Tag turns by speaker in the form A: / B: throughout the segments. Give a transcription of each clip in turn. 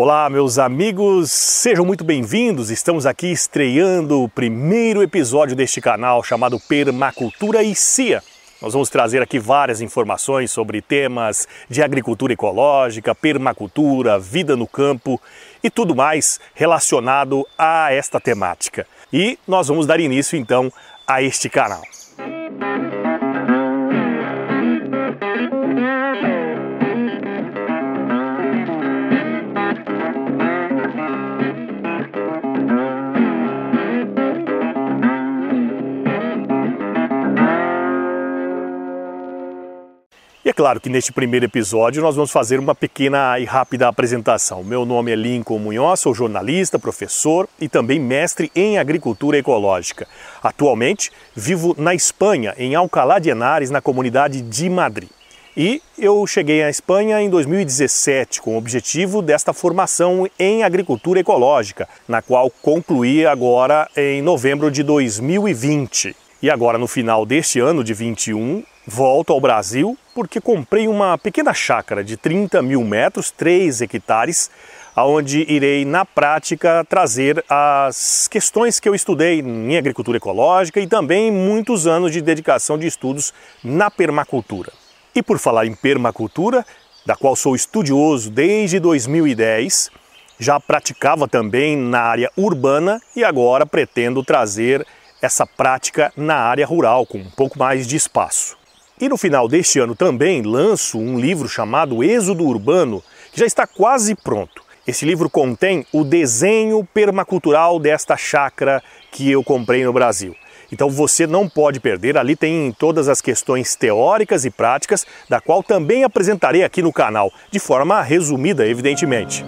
A: Olá, meus amigos, sejam muito bem-vindos. Estamos aqui estreando o primeiro episódio deste canal chamado Permacultura e CIA. Nós vamos trazer aqui várias informações sobre temas de agricultura ecológica, permacultura, vida no campo e tudo mais relacionado a esta temática. E nós vamos dar início então a este canal. É claro que neste primeiro episódio nós vamos fazer uma pequena e rápida apresentação. Meu nome é Lincoln Munhoz, sou jornalista, professor e também mestre em agricultura ecológica. Atualmente vivo na Espanha, em Alcalá de Henares, na comunidade de Madrid. E eu cheguei à Espanha em 2017 com o objetivo desta formação em agricultura ecológica, na qual concluí agora em novembro de 2020. E agora no final deste ano de 21 volto ao Brasil porque comprei uma pequena chácara de 30 mil metros, 3 hectares, onde irei na prática trazer as questões que eu estudei em agricultura ecológica e também muitos anos de dedicação de estudos na permacultura. E por falar em permacultura, da qual sou estudioso desde 2010, já praticava também na área urbana e agora pretendo trazer essa prática na área rural, com um pouco mais de espaço. E no final deste ano também lanço um livro chamado Êxodo Urbano, que já está quase pronto. Esse livro contém o desenho permacultural desta chácara que eu comprei no Brasil. Então você não pode perder, ali tem todas as questões teóricas e práticas, da qual também apresentarei aqui no canal, de forma resumida, evidentemente.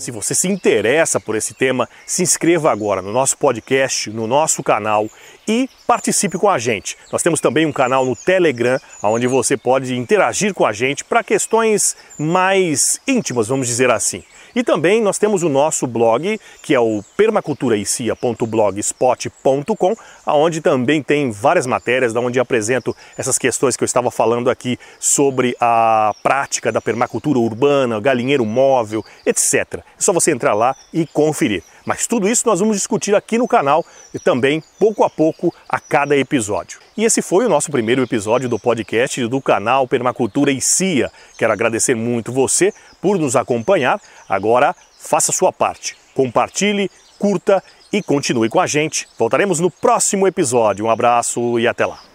A: Se você se interessa por esse tema, se inscreva agora no nosso podcast, no nosso canal e participe com a gente. Nós temos também um canal no Telegram, onde você pode interagir com a gente para questões mais íntimas, vamos dizer assim. E também nós temos o nosso blog, que é o permaculturaicia.blogspot.com, onde também tem várias matérias, onde apresento essas questões que eu estava falando aqui sobre a prática da permacultura urbana, galinheiro móvel, etc. É só você entrar lá e conferir. Mas tudo isso nós vamos discutir aqui no canal e também pouco a pouco a cada episódio. E esse foi o nosso primeiro episódio do podcast do canal Permacultura e CIA. Quero agradecer muito você por nos acompanhar. Agora faça sua parte. Compartilhe, curta e continue com a gente. Voltaremos no próximo episódio. Um abraço e até lá.